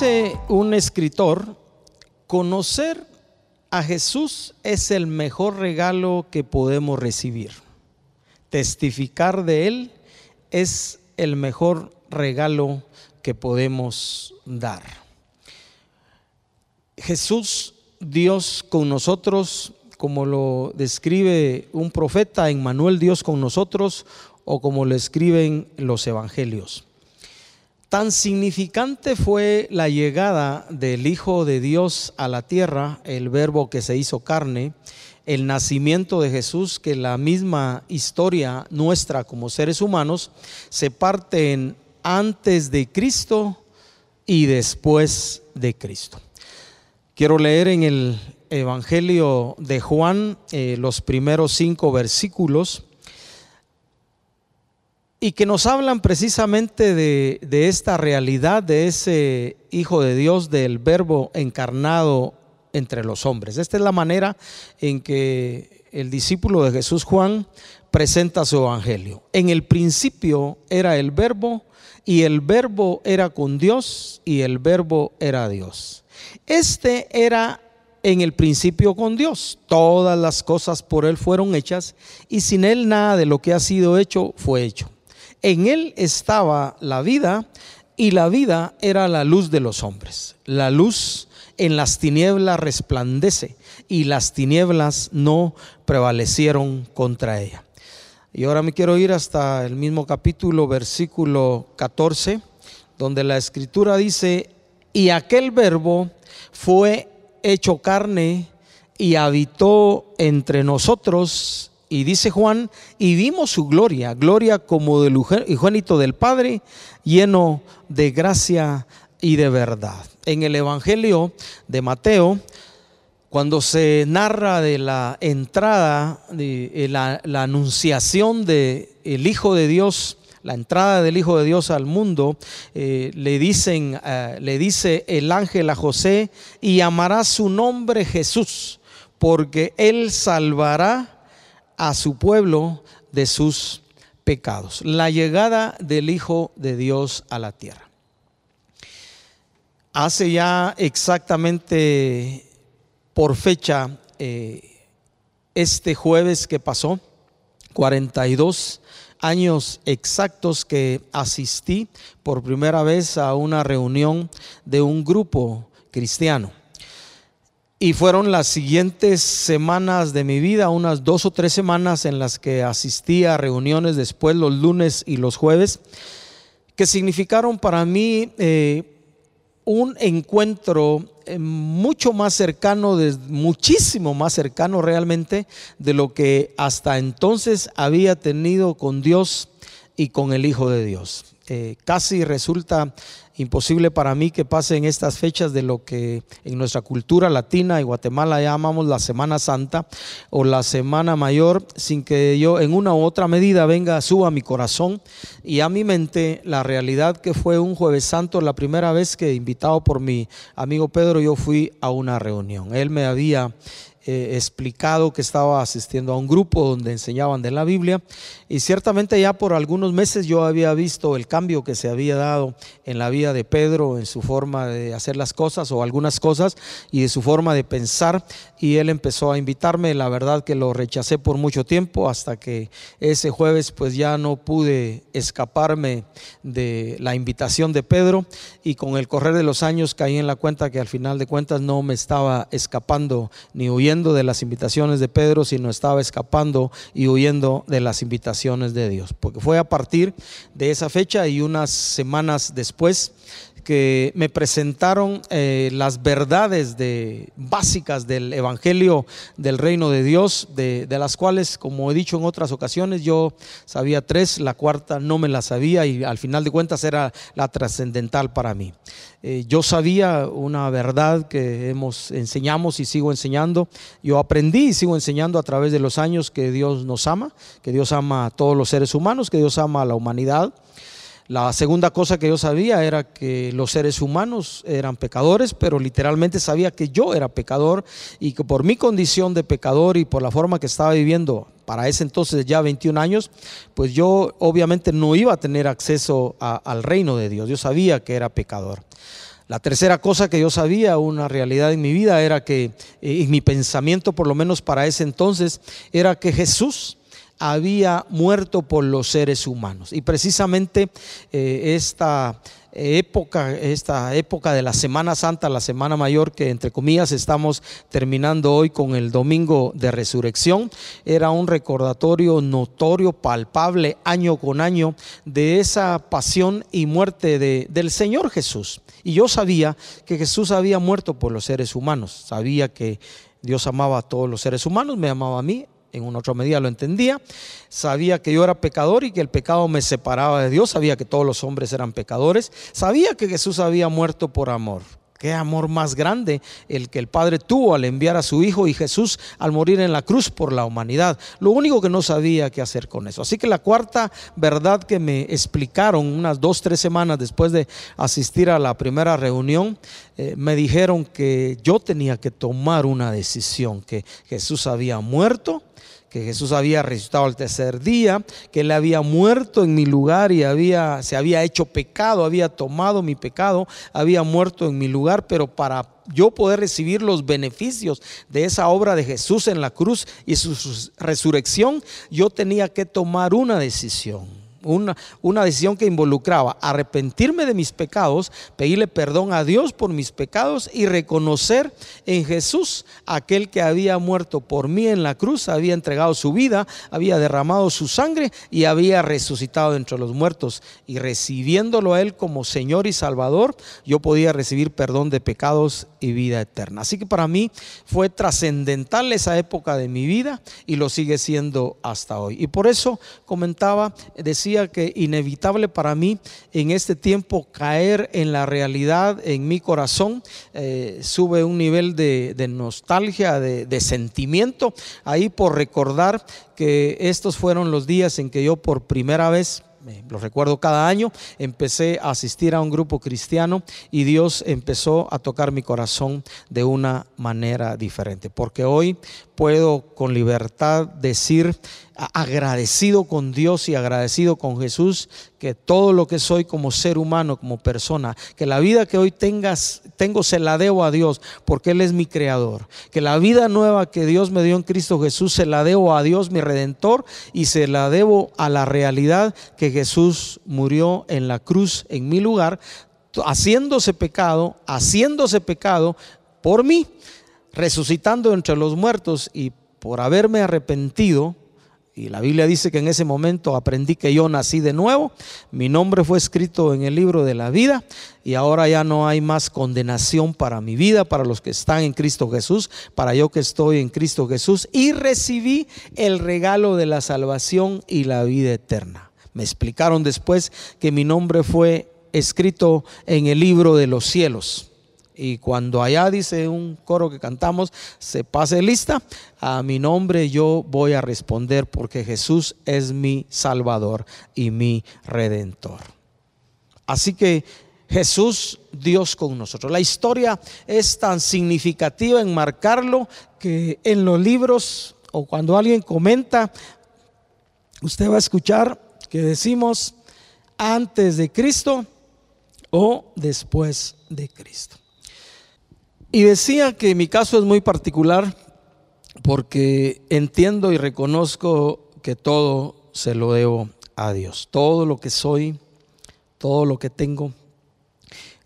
Dice un escritor, conocer a Jesús es el mejor regalo que podemos recibir. Testificar de Él es el mejor regalo que podemos dar. Jesús, Dios con nosotros, como lo describe un profeta en Manuel, Dios con nosotros, o como lo escriben los evangelios. Tan significante fue la llegada del Hijo de Dios a la tierra, el verbo que se hizo carne, el nacimiento de Jesús, que la misma historia nuestra como seres humanos se parte en antes de Cristo y después de Cristo. Quiero leer en el Evangelio de Juan eh, los primeros cinco versículos y que nos hablan precisamente de, esta realidad, de ese Hijo de Dios, del Verbo encarnado entre los hombres. Esta es la manera en que el discípulo de Jesús Juan presenta su Evangelio. En el principio era el Verbo y el Verbo era con Dios y el Verbo era Dios. Este era en el principio con Dios. Todas las cosas por Él fueron hechas y sin Él nada de lo que ha sido hecho fue hecho. En él estaba la vida y la vida era la luz de los hombres. La luz en las tinieblas resplandece y las tinieblas no prevalecieron contra ella. Y ahora me quiero ir hasta el mismo capítulo, versículo 14, donde la escritura dice, y aquel verbo fue hecho carne y habitó entre nosotros y dice Juan, y vimos su gloria, gloria como del unigénito del Padre, lleno de gracia y de verdad. En el Evangelio de Mateo, cuando se narra de la entrada, de eh, la, anunciación del el Hijo de Dios, la entrada del Hijo de Dios al mundo, eh, le, dicen, eh, le dice el ángel a José, y llamará su nombre Jesús, porque él salvará a su pueblo de sus pecados. La llegada del Hijo de Dios a la tierra. Hace ya exactamente por fecha eh, este jueves que pasó, 42 años exactos que asistí por primera vez a una reunión de un grupo cristiano. Y fueron las siguientes semanas de mi vida, unas dos o tres semanas en las que asistí a reuniones después los lunes y los jueves, que significaron para mí eh, un encuentro eh, mucho más cercano, muchísimo más cercano realmente de lo que hasta entonces había tenido con Dios y con el Hijo de Dios. Eh, casi resulta imposible para mí que pasen estas fechas de lo que en nuestra cultura latina y Guatemala llamamos la Semana Santa o la Semana Mayor, sin que yo en una u otra medida venga, suba a mi corazón y a mi mente la realidad que fue un jueves santo, la primera vez que invitado por mi amigo Pedro, yo fui a una reunión. Él me había eh, explicado que estaba asistiendo a un grupo donde enseñaban de la Biblia. Y ciertamente ya por algunos meses yo había visto el cambio que se había dado en la vida de Pedro, en su forma de hacer las cosas o algunas cosas y de su forma de pensar. Y él empezó a invitarme, la verdad que lo rechacé por mucho tiempo hasta que ese jueves pues ya no pude escaparme de la invitación de Pedro. Y con el correr de los años caí en la cuenta que al final de cuentas no me estaba escapando ni huyendo de las invitaciones de Pedro, sino estaba escapando y huyendo de las invitaciones de Dios. Porque fue a partir de esa fecha y unas semanas después que me presentaron eh, las verdades de, básicas del Evangelio del Reino de Dios, de, las cuales, como he dicho en otras ocasiones, yo sabía tres, la cuarta no me la sabía y al final de cuentas era la trascendental para mí. Eh, yo sabía una verdad que hemos enseñamos y sigo enseñando. Yo aprendí y sigo enseñando a través de los años que Dios nos ama, que Dios ama a todos los seres humanos, que Dios ama a la humanidad la segunda cosa que yo sabía era que los seres humanos eran pecadores, pero literalmente sabía que yo era pecador y que por mi condición de pecador y por la forma que estaba viviendo para ese entonces ya 21 años, pues yo obviamente no iba a tener acceso al reino de Dios. Yo sabía que era pecador. La tercera cosa que yo sabía, una realidad en mi vida, era que, eh, en mi pensamiento, por lo menos para ese entonces, era que Jesús había muerto por los seres humanos. Y precisamente eh, esta época, esta época de la Semana Santa, la Semana Mayor, que entre comillas estamos terminando hoy con el Domingo de Resurrección, era un recordatorio notorio, palpable, año con año, de esa pasión y muerte de, del Señor Jesús. Y yo sabía que Jesús había muerto por los seres humanos, sabía que Dios amaba a todos los seres humanos, me amaba a mí, en una otra medida lo entendía, sabía que yo era pecador y que el pecado me separaba de Dios, sabía que todos los hombres eran pecadores, sabía que Jesús había muerto por amor. Qué amor más grande el que el Padre tuvo al enviar a su Hijo y Jesús al morir en la cruz por la humanidad. Lo único que no sabía qué hacer con eso. Así que la cuarta verdad que me explicaron unas dos, tres semanas después de asistir a la primera reunión, eh, me dijeron que yo tenía que tomar una decisión, que Jesús había muerto que Jesús había resucitado al tercer día, que Él había muerto en mi lugar y había, se había hecho pecado, había tomado mi pecado, había muerto en mi lugar, pero para yo poder recibir los beneficios de esa obra de Jesús en la cruz y su resurrección, yo tenía que tomar una decisión una, una, decisión que involucraba arrepentirme de mis pecados, pedirle perdón a Dios por mis pecados y reconocer en Jesús aquel que había muerto por mí en la cruz, había entregado su vida, había derramado su sangre y había resucitado entre los muertos. Y recibiéndolo a Él como Señor y Salvador, yo podía recibir perdón de pecados y vida eterna. Así que para mí fue trascendental esa época de mi vida y lo sigue siendo hasta hoy. Y por eso comentaba, decía, que inevitable para mí en este tiempo caer en la realidad en mi corazón, eh, sube un nivel de, nostalgia, de, de sentimiento, ahí por recordar que estos fueron los días en que yo por primera vez lo recuerdo cada año, empecé a asistir a un grupo cristiano y Dios empezó a tocar mi corazón de una manera diferente. Porque hoy puedo con libertad decir, agradecido con Dios y agradecido con Jesús, que todo lo que soy como ser humano, como persona, que la vida que hoy tengas, tengo se la debo a Dios, porque Él es mi creador. Que la vida nueva que Dios me dio en Cristo Jesús se la debo a Dios, mi redentor, y se la debo a la realidad que Jesús murió en la cruz en mi lugar, haciéndose pecado, haciéndose pecado por mí resucitando entre los muertos y por haberme arrepentido, y la Biblia dice que en ese momento aprendí que yo nací de nuevo, mi nombre fue escrito en el libro de la vida y ahora ya no hay más condenación para mi vida, para los que están en Cristo Jesús, para yo que estoy en Cristo Jesús y recibí el regalo de la salvación y la vida eterna. Me explicaron después que mi nombre fue escrito en el libro de los cielos. Y cuando allá dice un coro que cantamos, se pase lista, a mi nombre yo voy a responder porque Jesús es mi Salvador y mi Redentor. Así que Jesús, Dios con nosotros. La historia es tan significativa en marcarlo que en los libros o cuando alguien comenta, usted va a escuchar que decimos antes de Cristo o después de Cristo. Y decía que mi caso es muy particular porque entiendo y reconozco que todo se lo debo a Dios. Todo lo que soy, todo lo que tengo,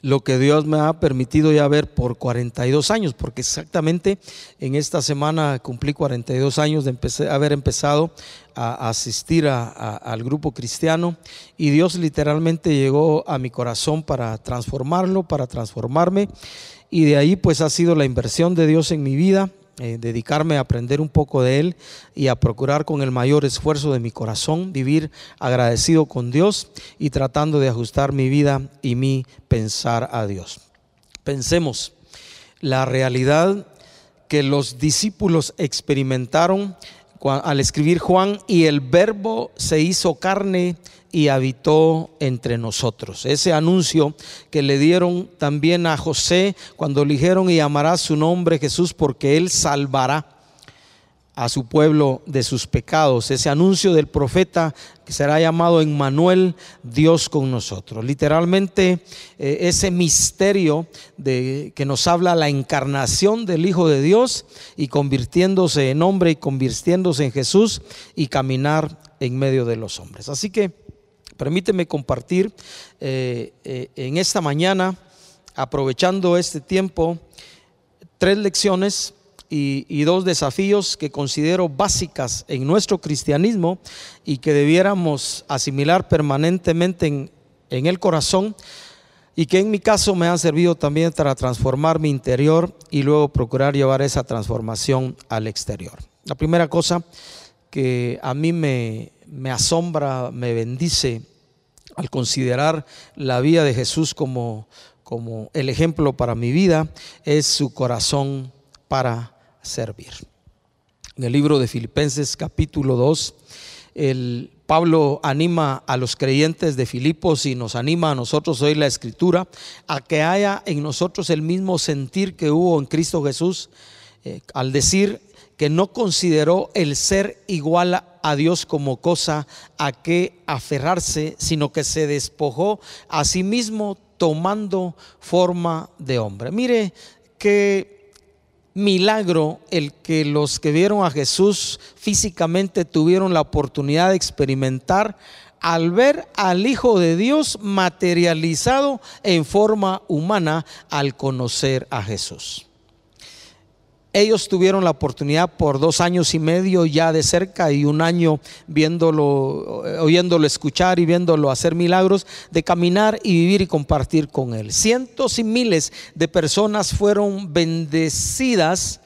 lo que Dios me ha permitido ya ver por 42 años, porque exactamente en esta semana cumplí 42 años de haber empezado a asistir al grupo cristiano y Dios literalmente llegó a mi corazón para transformarlo, para transformarme y de ahí pues ha sido la inversión de Dios en mi vida, eh, dedicarme a aprender un poco de Él y a procurar con el mayor esfuerzo de mi corazón vivir agradecido con Dios y tratando de ajustar mi vida y mi pensar a Dios. Pensemos la realidad que los discípulos experimentaron al escribir Juan y el verbo se hizo carne y habitó entre nosotros. Ese anuncio que le dieron también a José cuando le dijeron y llamará su nombre Jesús porque él salvará. a su pueblo de sus pecados. Ese anuncio del profeta que será llamado Emmanuel, Dios con nosotros. Literalmente eh, ese misterio de que nos habla la encarnación del Hijo de Dios y convirtiéndose en hombre y convirtiéndose en Jesús y caminar en medio de los hombres. Así que permíteme compartir eh, eh, en esta mañana, aprovechando este tiempo, tres lecciones y, dos desafíos que considero básicas en nuestro cristianismo y que debiéramos asimilar permanentemente en, en el corazón y que en mi caso me han servido también para transformar mi interior y luego procurar llevar esa transformación al exterior. La primera cosa que a mí me, me asombra, me bendice al considerar la vida de Jesús como, como el ejemplo para mi vida es su corazón para servir. En el libro de Filipenses capítulo 2, el Pablo anima a los creyentes de Filipos y nos anima a nosotros hoy la escritura a que haya en nosotros el mismo sentir que hubo en Cristo Jesús eh, al decir que no consideró el ser igual a Dios como cosa a que aferrarse, sino que se despojó a sí mismo tomando forma de hombre. Mire que milagro el que los que vieron a Jesús físicamente tuvieron la oportunidad de experimentar al ver al Hijo de Dios materializado en forma humana al conocer a Jesús. Ellos tuvieron la oportunidad por dos años y medio ya de cerca y un año viéndolo, oyéndolo escuchar y viéndolo hacer milagros, de caminar y vivir y compartir con Él. Cientos y miles de personas fueron bendecidas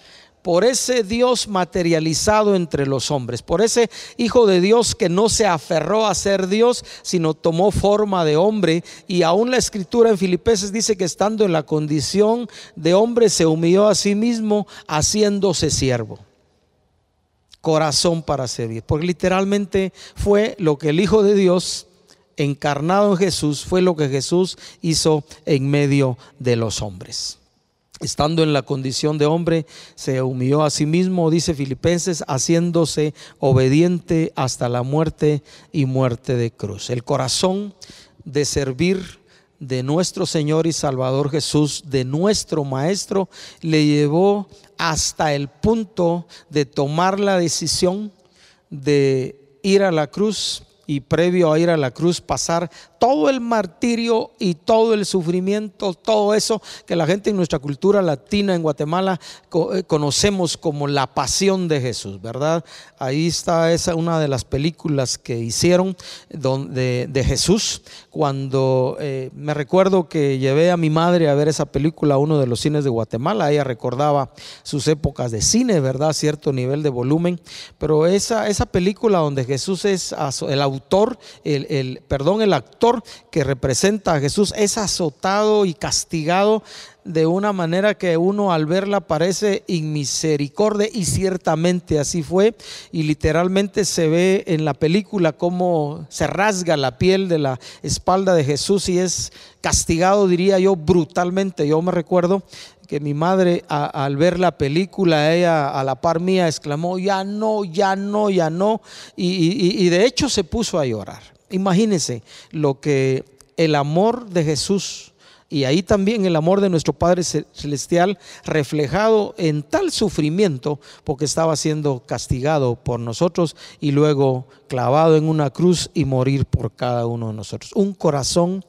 por ese Dios materializado entre los hombres, por ese Hijo de Dios que no se aferró a ser Dios, sino tomó forma de hombre. Y aún la escritura en Filipenses dice que estando en la condición de hombre se humilló a sí mismo haciéndose siervo. Corazón para servir, porque literalmente fue lo que el Hijo de Dios encarnado en Jesús, fue lo que Jesús hizo en medio de los hombres estando en la condición de hombre, se humilló a sí mismo, dice Filipenses, haciéndose obediente hasta la muerte y muerte de cruz. El corazón de servir de nuestro Señor y Salvador Jesús, de nuestro Maestro, le llevó hasta el punto de tomar la decisión de ir a la cruz y previo a ir a la cruz pasar todo el martirio y todo el sufrimiento, todo eso que la gente en nuestra cultura latina en Guatemala eh, conocemos como la pasión de Jesús, ¿verdad? Ahí está esa una de las películas que hicieron de, de Jesús. Cuando eh, me recuerdo que llevé a mi madre a ver esa película a uno de los cines de Guatemala, ella recordaba sus épocas de cine, ¿verdad? Cierto nivel de volumen, pero esa, esa película donde Jesús es el autor, el, el perdón, el actor, que representa a Jesús es azotado y castigado de una manera que uno al verla parece inmisericordia y ciertamente así fue y literalmente se ve en la película cómo se rasga la piel de la espalda de Jesús y es castigado diría yo brutalmente. Yo me recuerdo que mi madre al ver la película, ella a la par mía exclamó, ya no, ya no, ya no, y de hecho se puso a llorar. Imagínense lo que el amor de Jesús y ahí también el amor de nuestro Padre Celestial reflejado en tal sufrimiento porque estaba siendo castigado por nosotros y luego clavado en una cruz y morir por cada uno de nosotros. Un corazón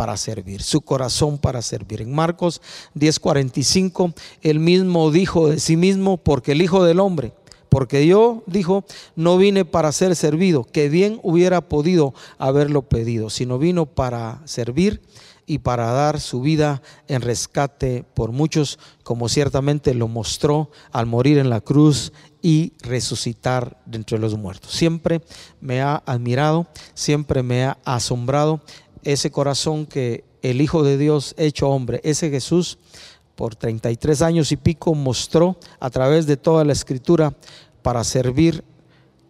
para servir, su corazón para servir. En Marcos 10:45, él mismo dijo de sí mismo, porque el Hijo del Hombre porque yo, dijo, no vine para ser servido, que bien hubiera podido haberlo pedido, sino vino para servir y para dar su vida en rescate por muchos, como ciertamente lo mostró al morir en la cruz y resucitar de entre los muertos. Siempre me ha admirado, siempre me ha asombrado ese corazón que el Hijo de Dios hecho hombre, ese Jesús, por 33 años y pico mostró a través de toda la escritura para servir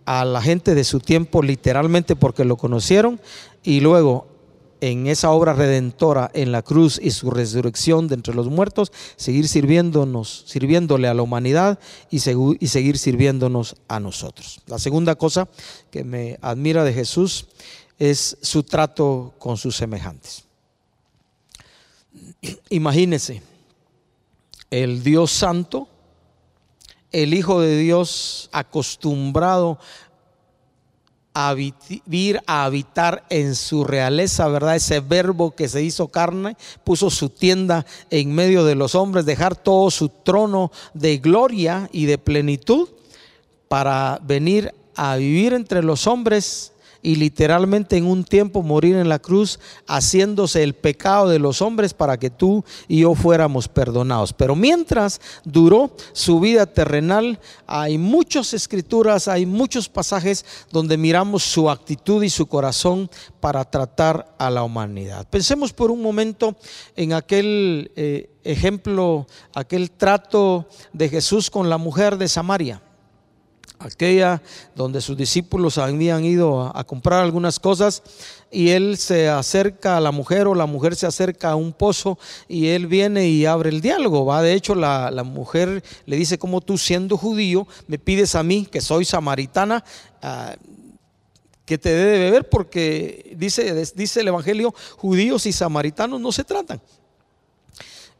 a la gente de su tiempo literalmente porque lo conocieron y luego en esa obra redentora en la cruz y su resurrección de entre los muertos, seguir sirviéndonos, sirviéndole a la humanidad y, y seguir sirviéndonos a nosotros. La segunda cosa que me admira de Jesús es su trato con sus semejantes. Imagínese, el Dios Santo, el Hijo de Dios acostumbrado a vivir, a habitar en su realeza, ¿verdad? Ese verbo que se hizo carne, puso su tienda en medio de los hombres, dejar todo su trono de gloria y de plenitud para venir a vivir entre los hombres y literalmente en un tiempo morir en la cruz, haciéndose el pecado de los hombres para que tú y yo fuéramos perdonados. Pero mientras duró su vida terrenal, hay muchas escrituras, hay muchos pasajes donde miramos su actitud y su corazón para tratar a la humanidad. Pensemos por un momento en aquel eh, ejemplo, aquel trato de Jesús con la mujer de Samaria aquella donde sus discípulos habían ido a, comprar algunas cosas y él se acerca a la mujer o la mujer se acerca a un pozo y él viene y abre el diálogo. Va, de hecho la, mujer le dice como tú siendo judío me pides a mí que soy samaritana. Ah, que te dé de beber porque dice, dice el Evangelio, judíos y samaritanos no se tratan.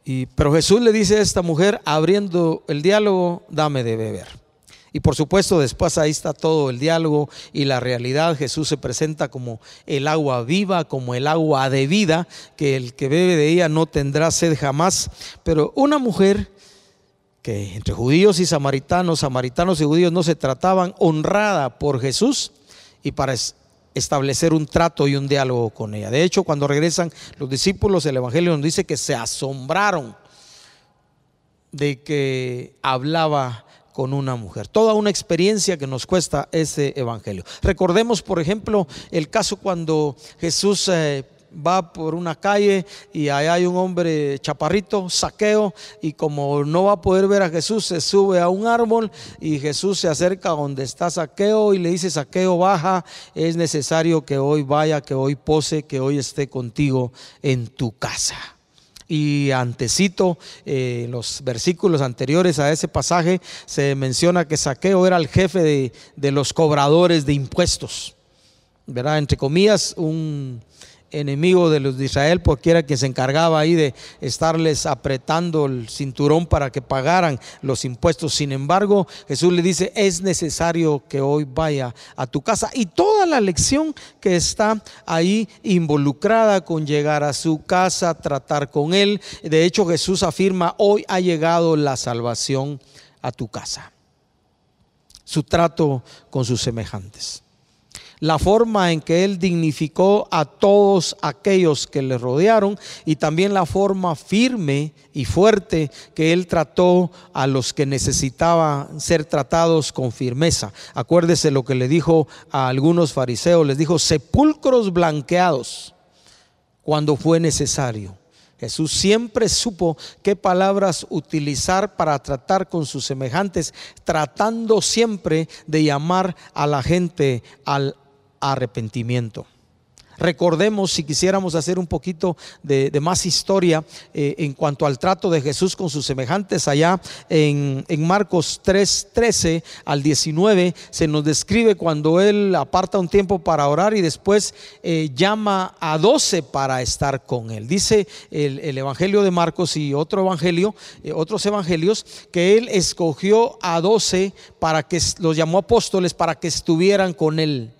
Y, pero Jesús le dice a esta mujer, abriendo el diálogo, dame de beber. Y por supuesto después ahí está todo el diálogo y la realidad. Jesús se presenta como el agua viva, como el agua de vida, que el que bebe de ella no tendrá sed jamás. Pero una mujer que entre judíos y samaritanos, samaritanos y judíos no se trataban, honrada por Jesús y para establecer un trato y un diálogo con ella. De hecho, cuando regresan los discípulos, el Evangelio nos dice que se asombraron de que hablaba con una mujer. Toda una experiencia que nos cuesta ese evangelio. Recordemos, por ejemplo, el caso cuando Jesús eh, va por una calle y ahí hay un hombre chaparrito, saqueo, y como no va a poder ver a Jesús, se sube a un árbol y Jesús se acerca donde está saqueo y le dice, saqueo, baja, es necesario que hoy vaya, que hoy pose, que hoy esté contigo en tu casa y antecito eh, los versículos anteriores a ese pasaje se menciona que Saqueo era el jefe de, de los cobradores de impuestos, ¿verdad? Entre comillas, un enemigo de los de Israel, porque era quien se encargaba ahí de estarles apretando el cinturón para que pagaran los impuestos. Sin embargo, Jesús le dice, es necesario que hoy vaya a tu casa. Y toda la lección que está ahí involucrada con llegar a su casa, tratar con él. De hecho, Jesús afirma, hoy ha llegado la salvación a tu casa. Su trato con sus semejantes la forma en que Él dignificó a todos aquellos que le rodearon y también la forma firme y fuerte que Él trató a los que necesitaban ser tratados con firmeza. Acuérdese lo que le dijo a algunos fariseos, les dijo sepulcros blanqueados cuando fue necesario. Jesús siempre supo qué palabras utilizar para tratar con sus semejantes, tratando siempre de llamar a la gente al arrepentimiento. Recordemos, si quisiéramos hacer un poquito de, más historia eh, en cuanto al trato de Jesús con sus semejantes, allá en, Marcos 3, 13 al 19, se nos describe cuando Él aparta un tiempo para orar y después eh, llama a 12 para estar con Él. Dice el, Evangelio de Marcos y otro Evangelio, eh, otros Evangelios, que Él escogió a 12 para que los llamó apóstoles para que estuvieran con Él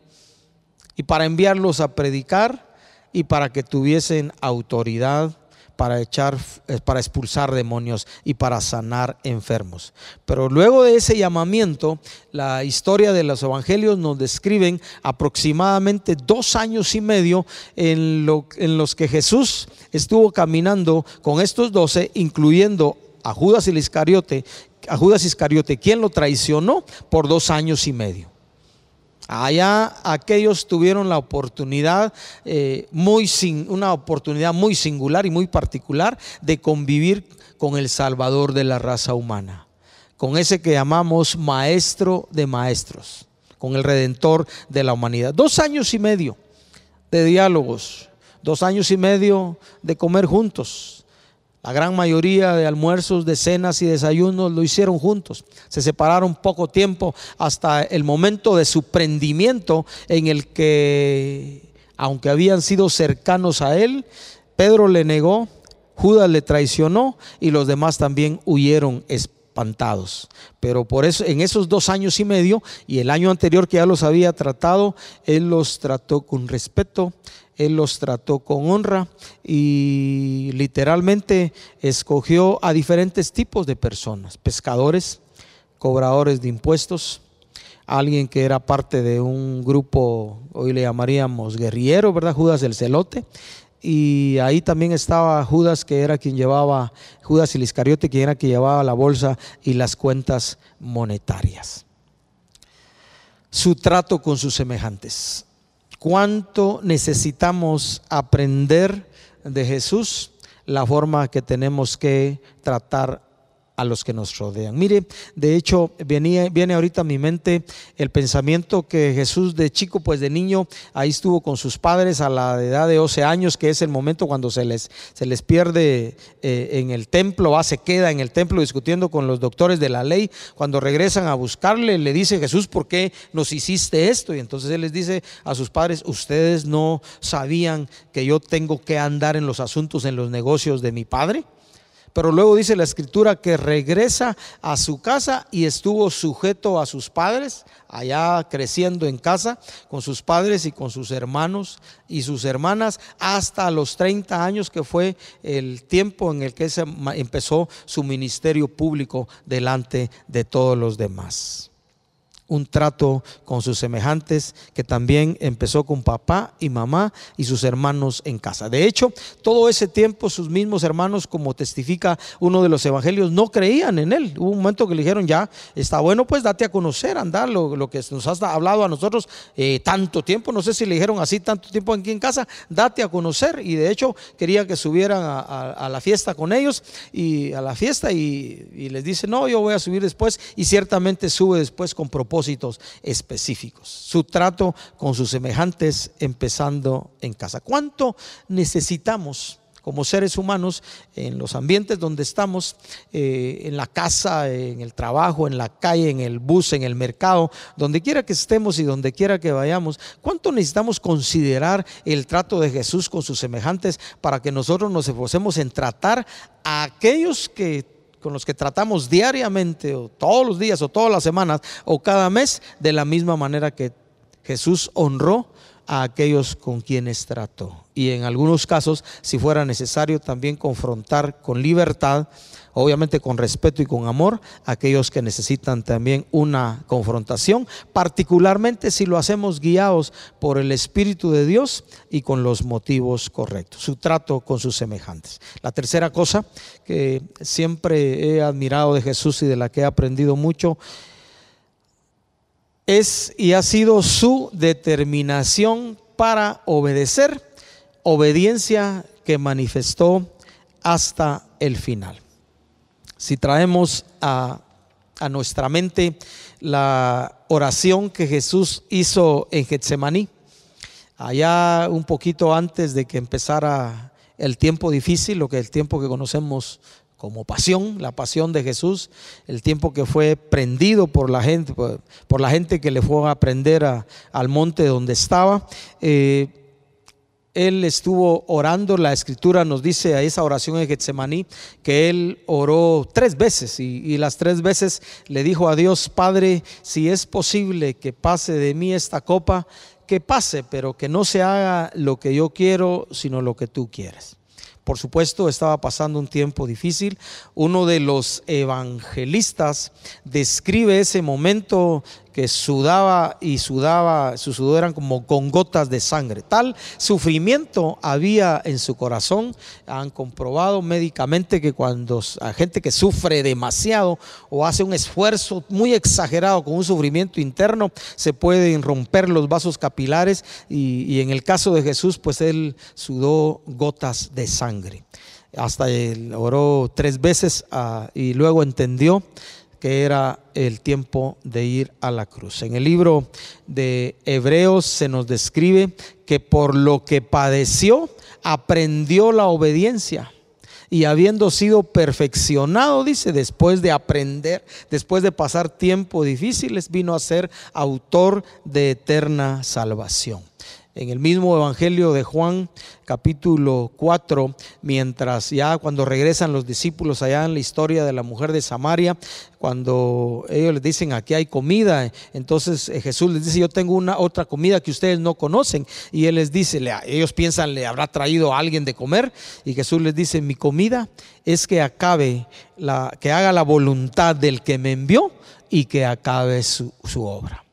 y para enviarlos a predicar y para que tuviesen autoridad para echar eh, para expulsar demonios y para sanar enfermos. Pero luego de ese llamamiento, la historia de los evangelios nos describen aproximadamente dos años y medio en, en los que Jesús estuvo caminando con estos doce, incluyendo a Judas Iscariote, a Judas Iscariote, quien lo traicionó por dos años y medio. Allá aquellos tuvieron la oportunidad, eh, muy sin, una oportunidad muy singular y muy particular de convivir con el Salvador de la raza humana, con ese que llamamos Maestro de Maestros, con el Redentor de la humanidad. Dos años y medio de diálogos, dos años y medio de comer juntos. La gran mayoría de almuerzos, de cenas y desayunos lo hicieron juntos. Se separaron poco tiempo hasta el momento de su prendimiento en el que, aunque habían sido cercanos a él, Pedro le negó, Judas le traicionó y los demás también huyeron espantados. Pero por eso, en esos dos años y medio y el año anterior que ya los había tratado, él los trató con respeto, él los trató con honra y literalmente escogió a diferentes tipos de personas, pescadores, cobradores de impuestos, alguien que era parte de un grupo, hoy le llamaríamos guerrillero, ¿verdad? Judas del Celote. Y ahí también estaba Judas, que era quien llevaba, Judas el Iscariote, quien era quien llevaba la bolsa y las cuentas monetarias. Su trato con sus semejantes cuánto necesitamos aprender de Jesús, la forma que tenemos que tratar a los que nos rodean. Mire, de hecho, viene, viene ahorita a mi mente el pensamiento que Jesús de chico, pues de niño, ahí estuvo con sus padres a la edad de 11 años, que es el momento cuando se les, se les pierde eh, en el templo, va, se queda en el templo discutiendo con los doctores de la ley. Cuando regresan a buscarle, le dice Jesús, ¿por qué nos hiciste esto? Y entonces él les dice a sus padres, ustedes no sabían que yo tengo que andar en los asuntos, en los negocios de mi padre. Pero luego dice la escritura que regresa a su casa y estuvo sujeto a sus padres, allá creciendo en casa con sus padres y con sus hermanos y sus hermanas hasta los 30 años que fue el tiempo en el que se empezó su ministerio público delante de todos los demás un trato con sus semejantes que también empezó con papá y mamá y sus hermanos en casa. De hecho, todo ese tiempo sus mismos hermanos, como testifica uno de los evangelios, no creían en él. Hubo un momento que le dijeron, ya, está bueno, pues date a conocer, andar lo, que nos has hablado a nosotros eh, tanto tiempo, no sé si le dijeron así tanto tiempo aquí en casa, date a conocer. Y de hecho quería que subieran a, la fiesta con ellos y a la fiesta y, y les dice, no, yo voy a subir después y ciertamente sube después con propósito específicos. Su trato con sus semejantes empezando en casa. ¿Cuánto necesitamos? como seres humanos en los ambientes donde estamos, eh, en la casa, en el trabajo, en la calle, en el bus, en el mercado, donde quiera que estemos y donde quiera que vayamos, ¿cuánto necesitamos considerar el trato de Jesús con sus semejantes para que nosotros nos esforcemos en tratar a aquellos que con los que tratamos diariamente o todos los días o todas las semanas o cada mes de la misma manera que Jesús honró a aquellos con quienes trató. Y en algunos casos, si fuera necesario, también confrontar con libertad obviamente con respeto y con amor, aquellos que necesitan también una confrontación, particularmente si lo hacemos guiados por el Espíritu de Dios y con los motivos correctos, su trato con sus semejantes. La tercera cosa que siempre he admirado de Jesús y de la que he aprendido mucho, es y ha sido su determinación para obedecer, obediencia que manifestó hasta el final. Si traemos a, nuestra mente la oración que Jesús hizo en Getsemaní, allá un poquito antes de que empezara el tiempo difícil, lo que el tiempo que conocemos como pasión, la pasión de Jesús, el tiempo que fue prendido por la gente, por, la gente que le fue a prender al monte donde estaba. Eh, él estuvo orando, la escritura nos dice a esa oración en Getsemaní que él oró tres veces y, las tres veces le dijo a Dios, Padre, si es posible que pase de mí esta copa, que pase, pero que no se haga lo que yo quiero, sino lo que tú quieres. Por supuesto, estaba pasando un tiempo difícil. Uno de los evangelistas describe ese momento que sudaba y sudaba, su sudor eran como con gotas de sangre. Tal sufrimiento había en su corazón. Han comprobado médicamente que cuando a gente que sufre demasiado o hace un esfuerzo muy exagerado con un sufrimiento interno, se pueden romper los vasos capilares y, en el caso de Jesús, pues él sudó gotas de sangre. Hasta él oró tres veces ah, y luego entendió que era el tiempo de ir a la cruz. En el libro de Hebreos se nos describe que por lo que padeció, aprendió la obediencia y habiendo sido perfeccionado, dice, después de aprender, después de pasar tiempos difíciles, vino a ser autor de eterna salvación en el mismo Evangelio de Juan, capítulo 4, mientras ya cuando regresan los discípulos allá en la historia de la mujer de Samaria, cuando ellos les dicen aquí hay comida, entonces eh, Jesús les dice yo tengo una otra comida que ustedes no conocen y él les dice, ellos piensan le habrá traído a alguien de comer y Jesús les dice mi comida es que acabe la que haga la voluntad del que me envió y que acabe su, su obra.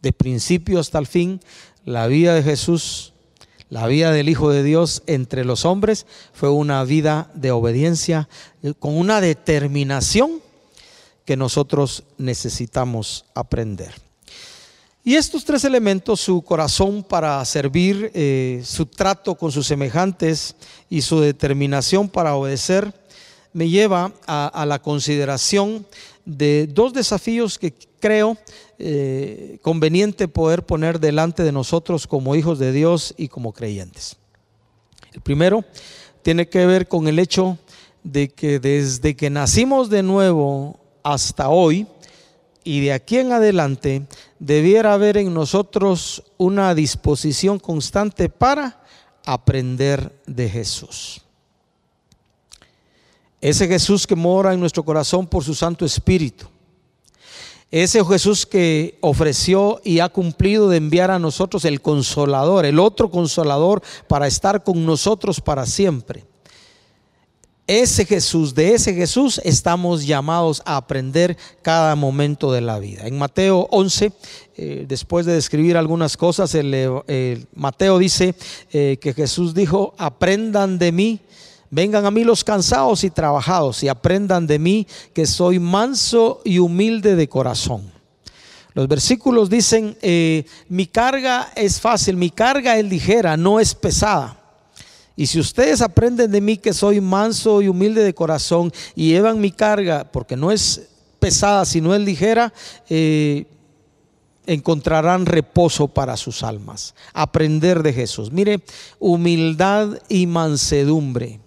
De principio hasta el fin la vida de Jesús, la vida del Hijo de Dios entre los hombres fue una vida de obediencia eh, con una determinación que nosotros necesitamos aprender. Y estos tres elementos, su corazón para servir, eh, su trato con sus semejantes y su determinación para obedecer, me lleva a la consideración de dos desafíos que creo eh, conveniente poder poner delante de nosotros como hijos de Dios y como creyentes. El primero tiene que ver con el hecho de que desde que nacimos de nuevo hasta hoy y de aquí en adelante debiera haber en nosotros una disposición constante para aprender de Jesús. Ese Jesús que mora en nuestro corazón por su Santo Espíritu. Ese Jesús que ofreció y ha cumplido de enviar a nosotros el consolador, el otro consolador para estar con nosotros para siempre. Ese Jesús, de ese Jesús estamos llamados a aprender cada momento de la vida. En Mateo 11, eh, después de describir algunas cosas, el, Mateo dice eh, que Jesús dijo, aprendan de mí Vengan a mí los cansados y trabajados y aprendan de mí que soy manso y humilde de corazón. Los versículos dicen, eh, mi carga es fácil, mi carga es ligera, no es pesada. Y si ustedes aprenden de mí que soy manso y humilde de corazón y llevan mi carga, porque no es pesada, sino es ligera, eh, encontrarán reposo para sus almas. Aprender de Jesús. Mire, humildad y mansedumbre.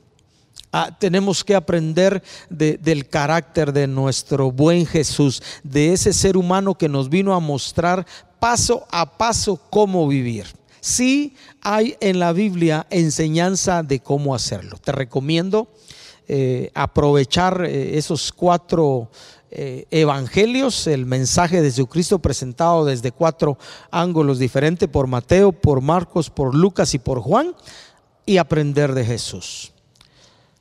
Ah, tenemos que aprender del carácter de nuestro buen Jesús, de ese ser humano que nos vino a mostrar paso a paso cómo vivir. Sí hay en la Biblia enseñanza de cómo hacerlo. Te recomiendo eh, aprovechar eh, esos cuatro eh, evangelios, el mensaje de Jesucristo presentado desde cuatro ángulos diferentes, por Mateo, por Marcos, por Lucas y por Juan, y aprender de Jesús.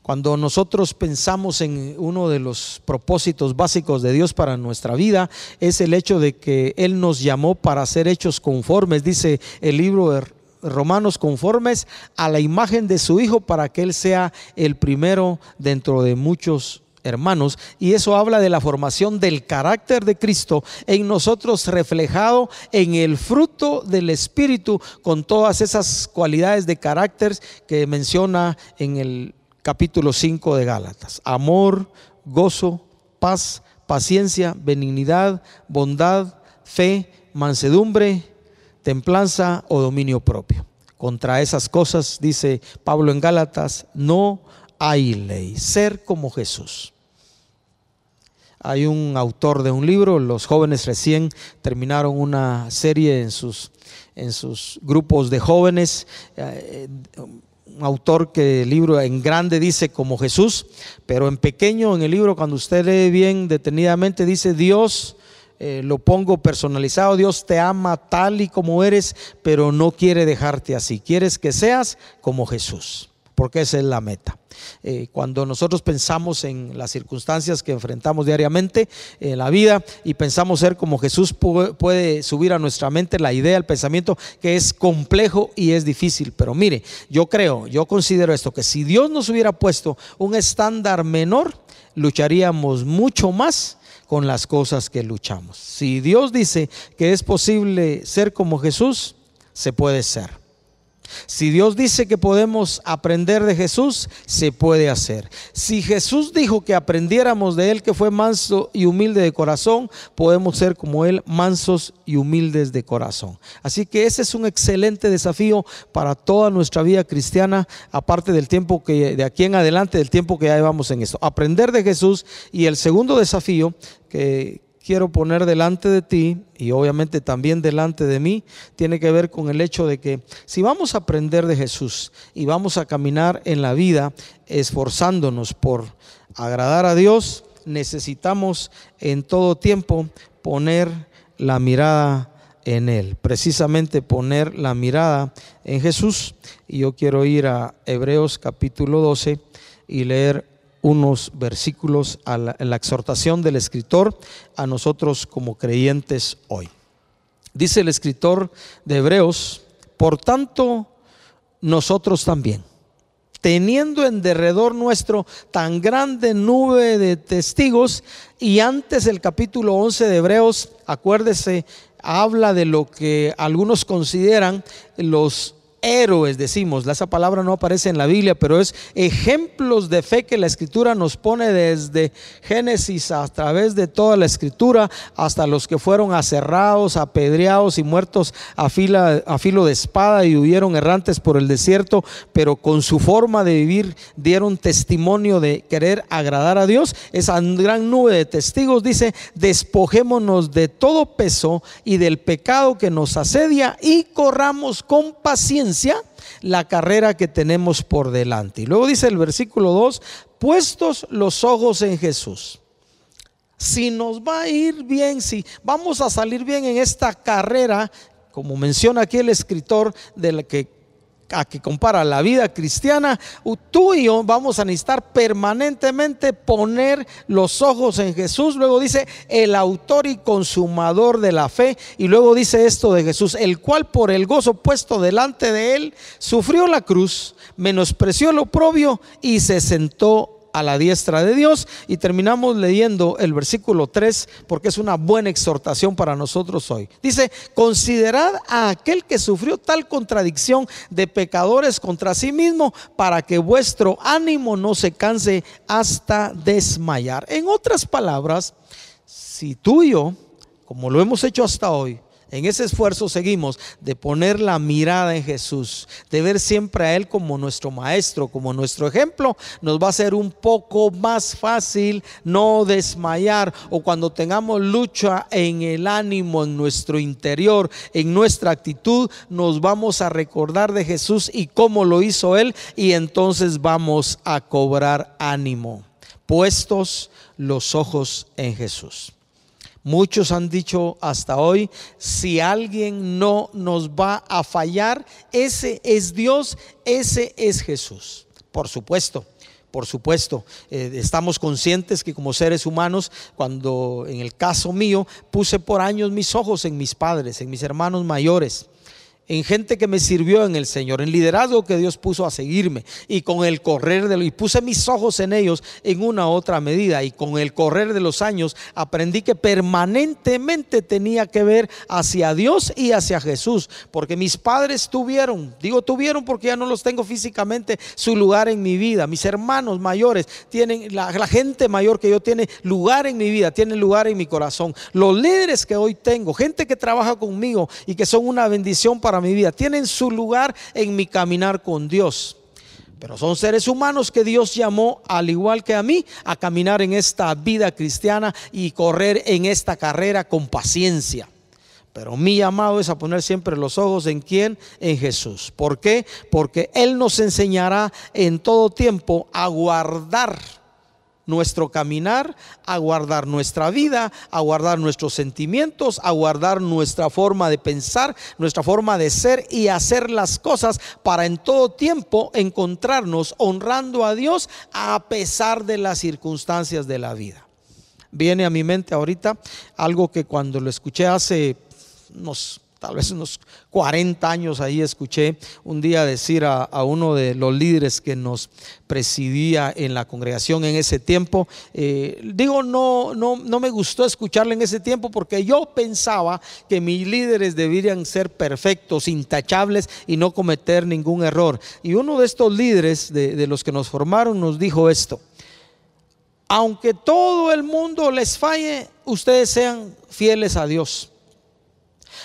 Cuando nosotros pensamos en uno de los propósitos básicos de Dios para nuestra vida, es el hecho de que Él nos llamó para ser hechos conformes, dice el libro de Romanos, conformes a la imagen de su Hijo para que Él sea el primero dentro de muchos hermanos, y eso habla de la formación del carácter de Cristo en nosotros reflejado en el fruto del Espíritu con todas esas cualidades de carácter que menciona en el capítulo 5 de Gálatas. Amor, gozo, paz, paciencia, benignidad, bondad, fe, mansedumbre, templanza o dominio propio. Contra esas cosas, dice Pablo en Gálatas, no hay ley. Ser como Jesús. Hay un autor de un libro, los jóvenes recién terminaron una serie en sus, en sus grupos de jóvenes. Un autor que el libro en grande dice como Jesús, pero en pequeño en el libro cuando usted lee bien detenidamente dice Dios, eh, lo pongo personalizado, Dios te ama tal y como eres, pero no quiere dejarte así, quieres que seas como Jesús porque esa es la meta. Eh, cuando nosotros pensamos en las circunstancias que enfrentamos diariamente en la vida y pensamos ser como Jesús, puede, subir a nuestra mente la idea, el pensamiento que es complejo y es difícil. Pero mire, yo creo, yo considero esto, que si Dios nos hubiera puesto un estándar menor, lucharíamos mucho más con las cosas que luchamos. Si Dios dice que es posible ser como Jesús, se puede ser. Si Dios dice que podemos aprender de Jesús, se puede hacer. Si Jesús dijo que aprendiéramos de Él que fue manso y humilde de corazón, podemos ser como Él, mansos y humildes de corazón. Así que ese es un excelente desafío para toda nuestra vida cristiana, aparte del tiempo que de aquí en adelante, del tiempo que ya llevamos en esto. Aprender de Jesús y el segundo desafío que, quiero poner delante de ti y obviamente también delante de mí tiene que ver con el hecho de que si vamos a aprender de Jesús y vamos a caminar en la vida esforzándonos por agradar a Dios, necesitamos en todo tiempo poner la mirada en Él, precisamente poner la mirada en Jesús. Y yo quiero ir a Hebreos capítulo 12 y leer unos versículos a la, la exhortación del escritor a nosotros como creyentes hoy. Dice el escritor de Hebreos, por tanto, nosotros también, teniendo en derredor nuestro tan grande nube de testigos, y antes el capítulo 11 de Hebreos, acuérdese, habla de lo que algunos consideran los héroes, decimos, esa palabra no aparece en la Biblia, pero es ejemplos de fe que la escritura nos pone desde Génesis a través de toda la escritura hasta los que fueron aserrados, apedreados y muertos a, a filo de espada y huyeron errantes por el desierto, pero con su forma de vivir dieron testimonio de querer agradar a Dios. Esa gran nube de testigos dice, despojémonos de todo peso y del pecado que nos asedia y corramos con paciencia la carrera que tenemos por delante. Y luego dice el versículo 2, puestos los ojos en Jesús. Si nos va a ir bien, si vamos a salir bien en esta carrera, como menciona aquí el escritor de la que a que compara la vida cristiana, tú y yo vamos a necesitar permanentemente poner los ojos en Jesús. Luego dice el autor y consumador de la fe. Y luego dice esto de Jesús, el cual por el gozo puesto delante de él sufrió la cruz, menospreció lo oprobio y se sentó a la diestra de Dios. Y terminamos leyendo el versículo 3 porque es una buena exhortación para nosotros hoy. Dice, considerad a aquel que sufrió tal contradicción de pecadores contra sí mismo para que vuestro ánimo no se canse hasta desmayar. En otras palabras, si tú yo, como lo hemos hecho hasta hoy, en ese esfuerzo seguimos de poner la mirada en Jesús, de ver siempre a Él como nuestro maestro, como nuestro ejemplo, nos va a ser un poco más fácil no desmayar o cuando tengamos lucha en el ánimo, en nuestro interior, en nuestra actitud, nos vamos a recordar de Jesús y cómo lo hizo Él y entonces vamos a cobrar ánimo, puestos los ojos en Jesús. Muchos han dicho hasta hoy, si alguien no nos va a fallar, ese es Dios, ese es Jesús. Por supuesto, por supuesto, eh, estamos conscientes que como seres humanos, cuando en el caso mío puse por años mis ojos en mis padres, en mis hermanos mayores, en gente que me sirvió en el Señor, en liderazgo que Dios puso a seguirme. Y con el correr de y puse mis ojos en ellos en una otra medida. Y con el correr de los años aprendí que permanentemente tenía que ver hacia Dios y hacia Jesús, porque mis padres tuvieron, digo tuvieron porque ya no los tengo físicamente su lugar en mi vida, mis hermanos mayores tienen la, la gente mayor que yo tiene lugar en mi vida, tiene lugar en mi corazón. Los líderes que hoy tengo, gente que trabaja conmigo y que son una bendición para mi vida, tienen su lugar en mi caminar con Dios. Pero son seres humanos que Dios llamó, al igual que a mí, a caminar en esta vida cristiana y correr en esta carrera con paciencia. Pero mi llamado es a poner siempre los ojos en quién? En Jesús. ¿Por qué? Porque Él nos enseñará en todo tiempo a guardar nuestro caminar, a guardar nuestra vida, a guardar nuestros sentimientos, a guardar nuestra forma de pensar, nuestra forma de ser y hacer las cosas para en todo tiempo encontrarnos honrando a Dios a pesar de las circunstancias de la vida. Viene a mi mente ahorita algo que cuando lo escuché hace unos tal vez unos 40 años ahí escuché un día decir a, uno de los líderes que nos presidía en la congregación en ese tiempo, eh, digo, no, no, no me gustó escucharle en ese tiempo porque yo pensaba que mis líderes deberían ser perfectos, intachables y no cometer ningún error. Y uno de estos líderes de, de los que nos formaron nos dijo esto, aunque todo el mundo les falle, ustedes sean fieles a Dios.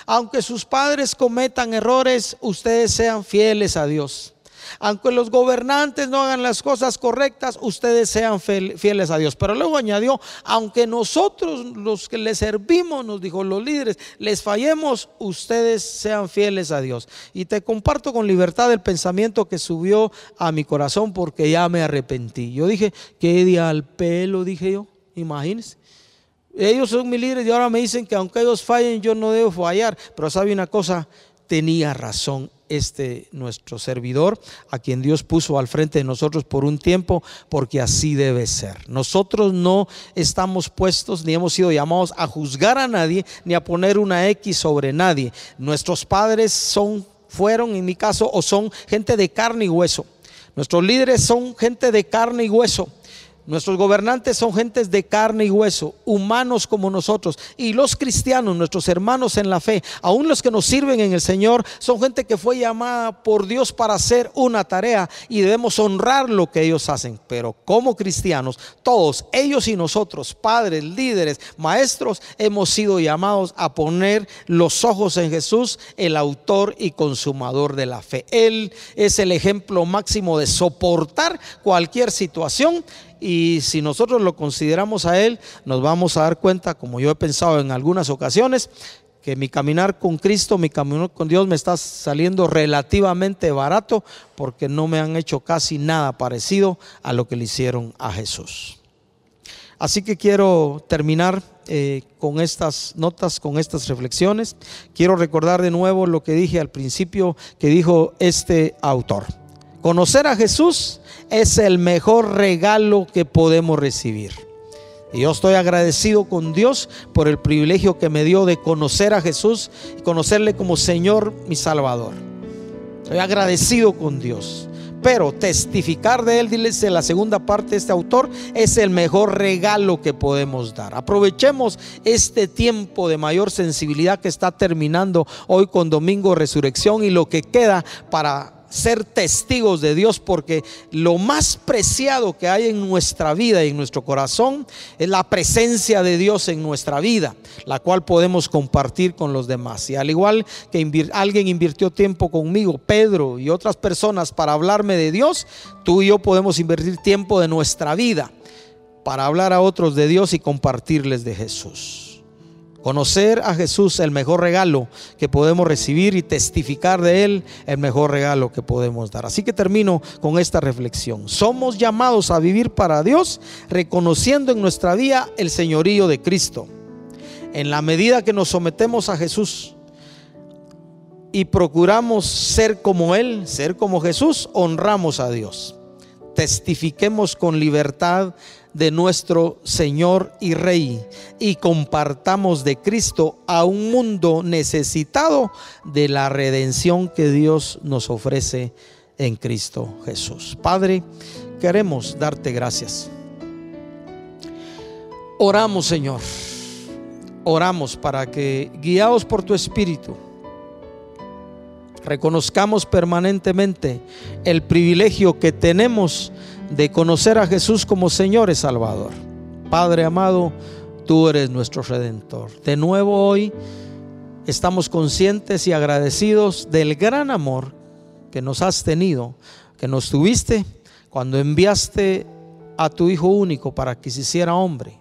Aunque sus padres cometan errores, ustedes sean fieles a Dios. Aunque los gobernantes no hagan las cosas correctas, ustedes sean fieles a Dios. Pero luego añadió, aunque nosotros los que les servimos, nos dijo los líderes, les fallemos, ustedes sean fieles a Dios. Y te comparto con libertad el pensamiento que subió a mi corazón porque ya me arrepentí. Yo dije, qué día al pelo, dije yo, imagínense. Ellos son mis líderes y ahora me dicen que aunque ellos fallen, yo no debo fallar. Pero sabe una cosa, tenía razón este nuestro servidor, a quien Dios puso al frente de nosotros por un tiempo, porque así debe ser. Nosotros no estamos puestos ni hemos sido llamados a juzgar a nadie ni a poner una X sobre nadie. Nuestros padres son, fueron en mi caso, o son gente de carne y hueso. Nuestros líderes son gente de carne y hueso. Nuestros gobernantes son gentes de carne y hueso, humanos como nosotros. Y los cristianos, nuestros hermanos en la fe, aún los que nos sirven en el Señor, son gente que fue llamada por Dios para hacer una tarea y debemos honrar lo que ellos hacen. Pero como cristianos, todos, ellos y nosotros, padres, líderes, maestros, hemos sido llamados a poner los ojos en Jesús, el autor y consumador de la fe. Él es el ejemplo máximo de soportar cualquier situación y si nosotros lo consideramos a Él, nos vamos a dar cuenta, como yo he pensado en algunas ocasiones, que mi caminar con Cristo, mi caminar con Dios me está saliendo relativamente barato porque no me han hecho casi nada parecido a lo que le hicieron a Jesús. Así que quiero terminar eh, con estas notas, con estas reflexiones. Quiero recordar de nuevo lo que dije al principio que dijo este autor. Conocer a Jesús es el mejor regalo que podemos recibir. Y yo estoy agradecido con Dios por el privilegio que me dio de conocer a Jesús y conocerle como Señor, mi Salvador. Estoy agradecido con Dios. Pero testificar de Él, dice la segunda parte de este autor, es el mejor regalo que podemos dar. Aprovechemos este tiempo de mayor sensibilidad que está terminando hoy con Domingo Resurrección y lo que queda para ser testigos de Dios porque lo más preciado que hay en nuestra vida y en nuestro corazón es la presencia de Dios en nuestra vida, la cual podemos compartir con los demás. Y al igual que alguien invirtió tiempo conmigo, Pedro y otras personas para hablarme de Dios, tú y yo podemos invertir tiempo de nuestra vida para hablar a otros de Dios y compartirles de Jesús. Conocer a Jesús, el mejor regalo que podemos recibir y testificar de Él, el mejor regalo que podemos dar. Así que termino con esta reflexión. Somos llamados a vivir para Dios, reconociendo en nuestra vida el señorío de Cristo. En la medida que nos sometemos a Jesús y procuramos ser como Él, ser como Jesús, honramos a Dios. Testifiquemos con libertad de nuestro Señor y Rey y compartamos de Cristo a un mundo necesitado de la redención que Dios nos ofrece en Cristo Jesús. Padre, queremos darte gracias. Oramos, Señor. Oramos para que, guiados por tu Espíritu, reconozcamos permanentemente el privilegio que tenemos de conocer a Jesús como Señor y Salvador. Padre amado, tú eres nuestro redentor. De nuevo hoy estamos conscientes y agradecidos del gran amor que nos has tenido, que nos tuviste cuando enviaste a tu Hijo único para que se hiciera hombre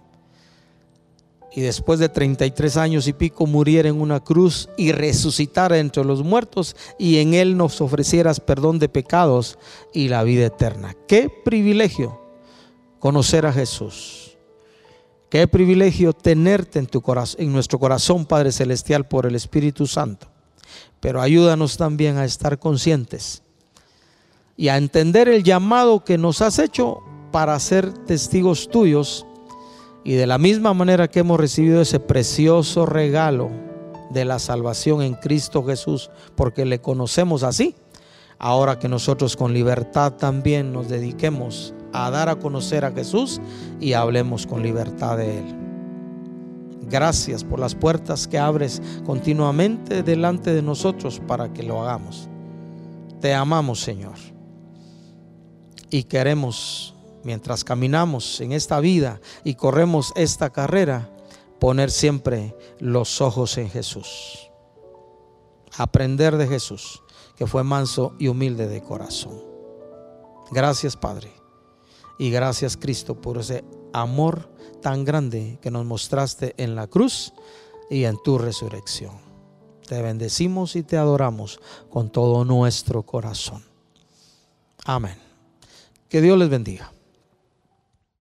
y después de 33 años y pico muriera en una cruz y resucitara entre los muertos y en él nos ofrecieras perdón de pecados y la vida eterna. Qué privilegio conocer a Jesús. Qué privilegio tenerte en tu corazón, en nuestro corazón, Padre celestial por el Espíritu Santo. Pero ayúdanos también a estar conscientes y a entender el llamado que nos has hecho para ser testigos tuyos y de la misma manera que hemos recibido ese precioso regalo de la salvación en Cristo Jesús, porque le conocemos así. Ahora que nosotros con libertad también nos dediquemos a dar a conocer a Jesús y hablemos con libertad de Él. Gracias por las puertas que abres continuamente delante de nosotros para que lo hagamos. Te amamos, Señor. Y queremos, mientras caminamos en esta vida y corremos esta carrera, poner siempre los ojos en Jesús. Aprender de Jesús, que fue manso y humilde de corazón. Gracias, Padre. Y gracias, Cristo, por ese amor tan grande que nos mostraste en la cruz y en tu resurrección. Te bendecimos y te adoramos con todo nuestro corazón. Amén. Que Dios les bendiga.